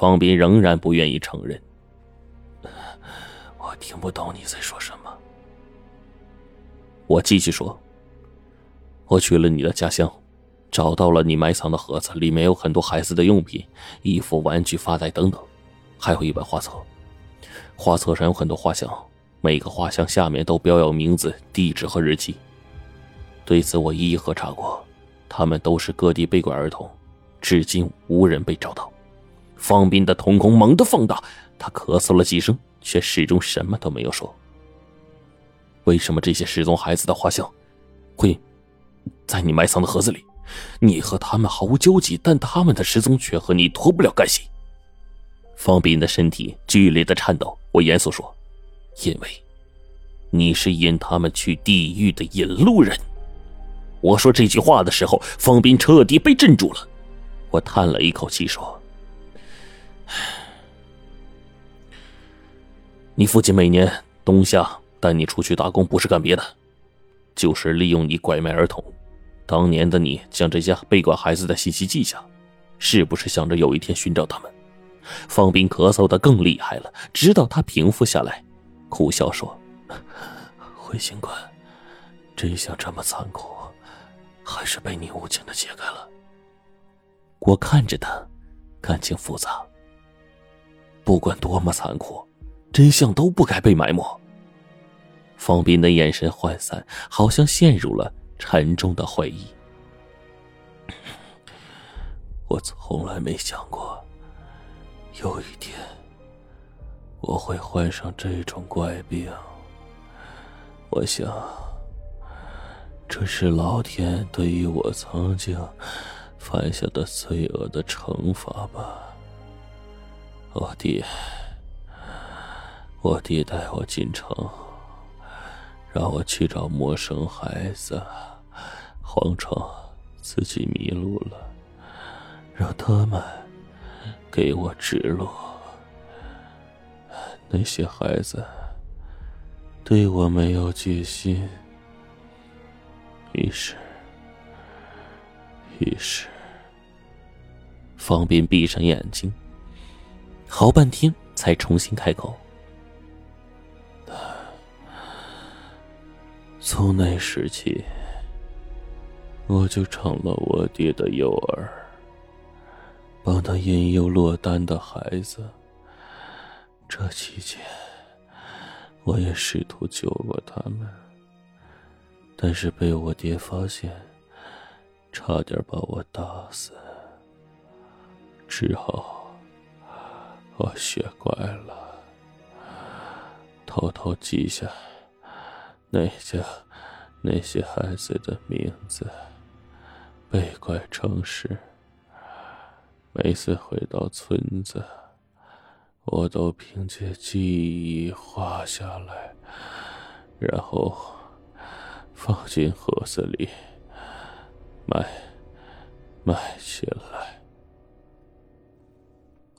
方斌仍然不愿意承认。我听不懂你在说什么。我继续说。我去了你的家乡，找到了你埋藏的盒子，里面有很多孩子的用品、衣服、玩具、发带等等，还有一本画册。画册上有很多画像，每个画像下面都标有名字、地址和日期。对此我一一核查过，他们都是各地被拐儿童，至今无人被找到。方斌的瞳孔猛地放大，他咳嗽了几声，却始终什么都没有说。为什么这些失踪孩子的画像会？在你埋藏的盒子里，你和他们毫无交集，但他们的失踪却和你脱不了干系。方斌的身体剧烈的颤抖。我严肃说：“因为，你是引他们去地狱的引路人。”我说这句话的时候，方斌彻底被镇住了。我叹了一口气说：“ 你父亲每年冬夏带你出去打工，不是干别的，就是利用你拐卖儿童。”当年的你将这些被拐孩子的信息记下，是不是想着有一天寻找他们？方斌咳嗽的更厉害了，直到他平复下来，苦笑说：“ 回刑官，真相这么残酷，还是被你无情的揭开了。”我看着他，感情复杂。不管多么残酷，真相都不该被埋没。方斌的眼神涣散，好像陷入了。沉重的回忆。我从来没想过，有一天我会患上这种怪病。我想，这是老天对于我曾经犯下的罪恶的惩罚吧。我爹，我爹带我进城，让我去找陌生孩子。谎称自己迷路了，让他们给我指路。那些孩子对我没有戒心，于是，于是，方斌闭上眼睛，好半天才重新开口。从那时起。我就成了我爹的诱饵，帮他引诱落单的孩子。这期间，我也试图救过他们，但是被我爹发现，差点把我打死。之后，我学乖了，偷偷记下那家那些孩子的名字。被拐城市，每次回到村子，我都凭借记忆画下来，然后放进盒子里，埋埋起来。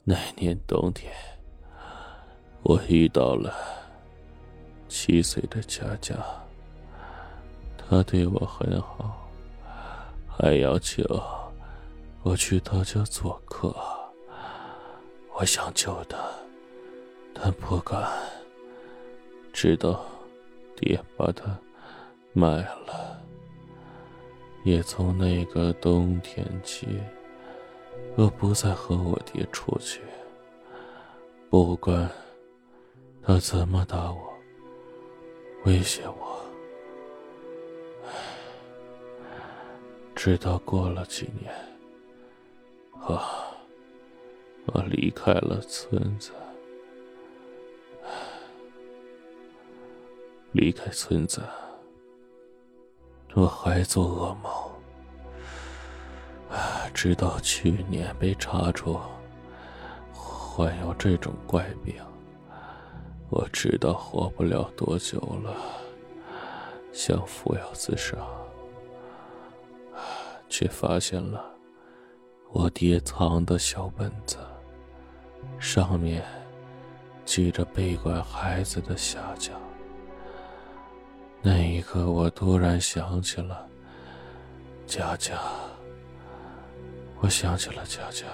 那年冬天，我遇到了七岁的佳佳，她对我很好。还要求我去他家做客，我想救他，但不敢。直到爹把他卖了，也从那个冬天起，我不再和我爹出去。不管他怎么打我，威胁我。直到过了几年，我我离开了村子，离开村子，我还做噩梦，直到去年被查出患有这种怪病，我知道活不了多久了，想服药自杀。却发现了我爹藏的小本子，上面记着被拐孩子的下家。那一刻，我突然想起了佳佳，我想起了佳佳。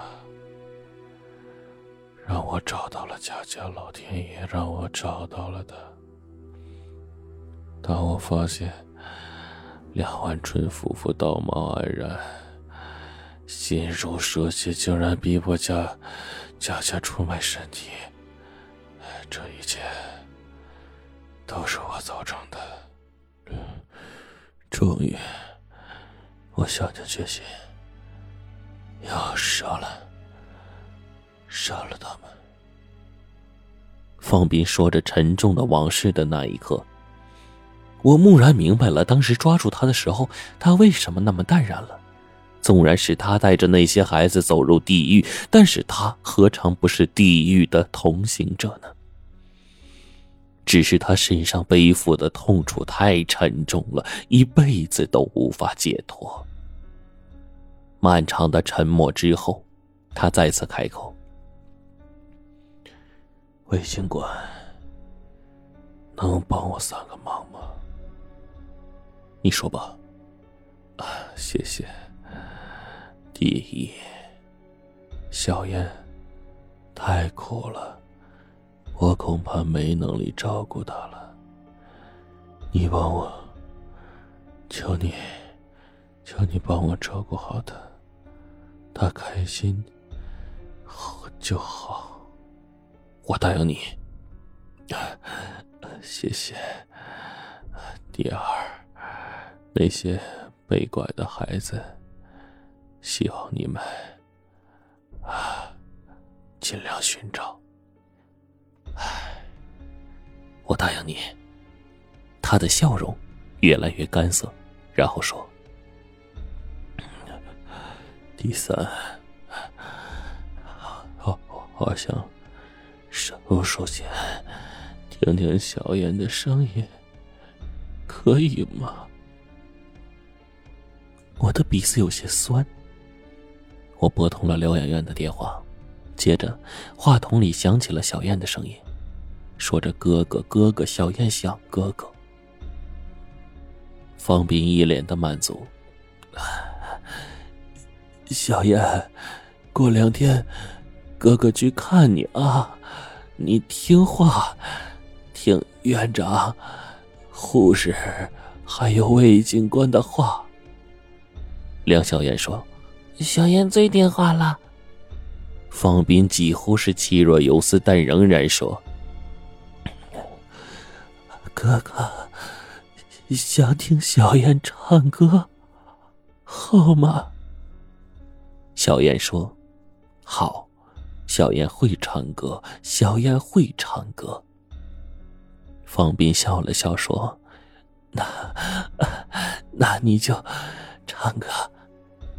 让我找到了佳佳老天爷让我找到了的。当我发现梁万春夫妇道貌岸然，心如蛇蝎，竟然逼迫佳佳佳出卖身体，这一切都是我造成的。终于，我下定决心要杀了。杀了他们。方斌说着沉重的往事的那一刻，我蓦然明白了，当时抓住他的时候，他为什么那么淡然了。纵然是他带着那些孩子走入地狱，但是他何尝不是地狱的同行者呢？只是他身上背负的痛楚太沉重了，一辈子都无法解脱。漫长的沉默之后，他再次开口。魏警官，能帮我三个忙吗？你说吧。啊，谢谢。第一，小燕太苦了，我恐怕没能力照顾她了。你帮我，求你，求你帮我照顾好她，她开心就好。我答应你，谢谢。第二，那些被拐的孩子，希望你们啊尽量寻找。唉我答应你。他的笑容越来越干涩，然后说：“第三，好，好像。”手首先听听小燕的声音，可以吗？我的鼻子有些酸。我拨通了疗养院的电话，接着话筒里响起了小燕的声音，说着：“哥哥，哥哥，小燕想哥哥。”方斌一脸的满足。小燕，过两天哥哥去看你啊。你听话，听院长、护士还有魏警官的话。梁小燕说：“小燕最听话了。”方斌几乎是气若游丝，但仍然说：“ 哥哥想听小燕唱歌，好吗？”小燕说：“好。”小燕会唱歌，小燕会唱歌。方斌笑了笑说：“ 那，那你就唱个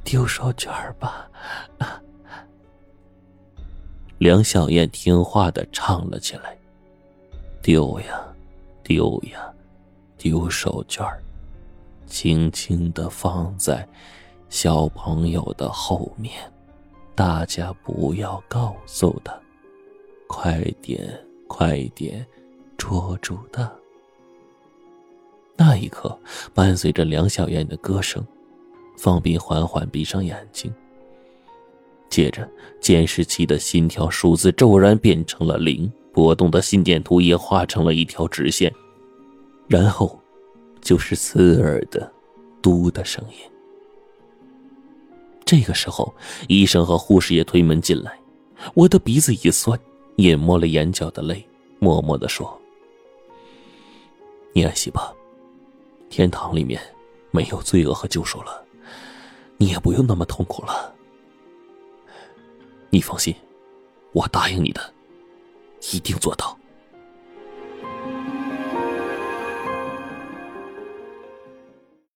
丢手绢吧。”梁小燕听话的唱了起来：“丢呀，丢呀，丢手绢轻轻的放在小朋友的后面。”大家不要告诉他，快点，快点，捉住他！那一刻，伴随着梁小燕的歌声，方斌缓缓闭上眼睛。接着，监视器的心跳数字骤然变成了零，波动的心电图也画成了一条直线，然后，就是刺耳的“嘟”的声音。这个时候，医生和护士也推门进来，我的鼻子一酸，隐没了眼角的泪，默默的说：“你安息吧，天堂里面没有罪恶和救赎了，你也不用那么痛苦了。你放心，我答应你的，一定做到。”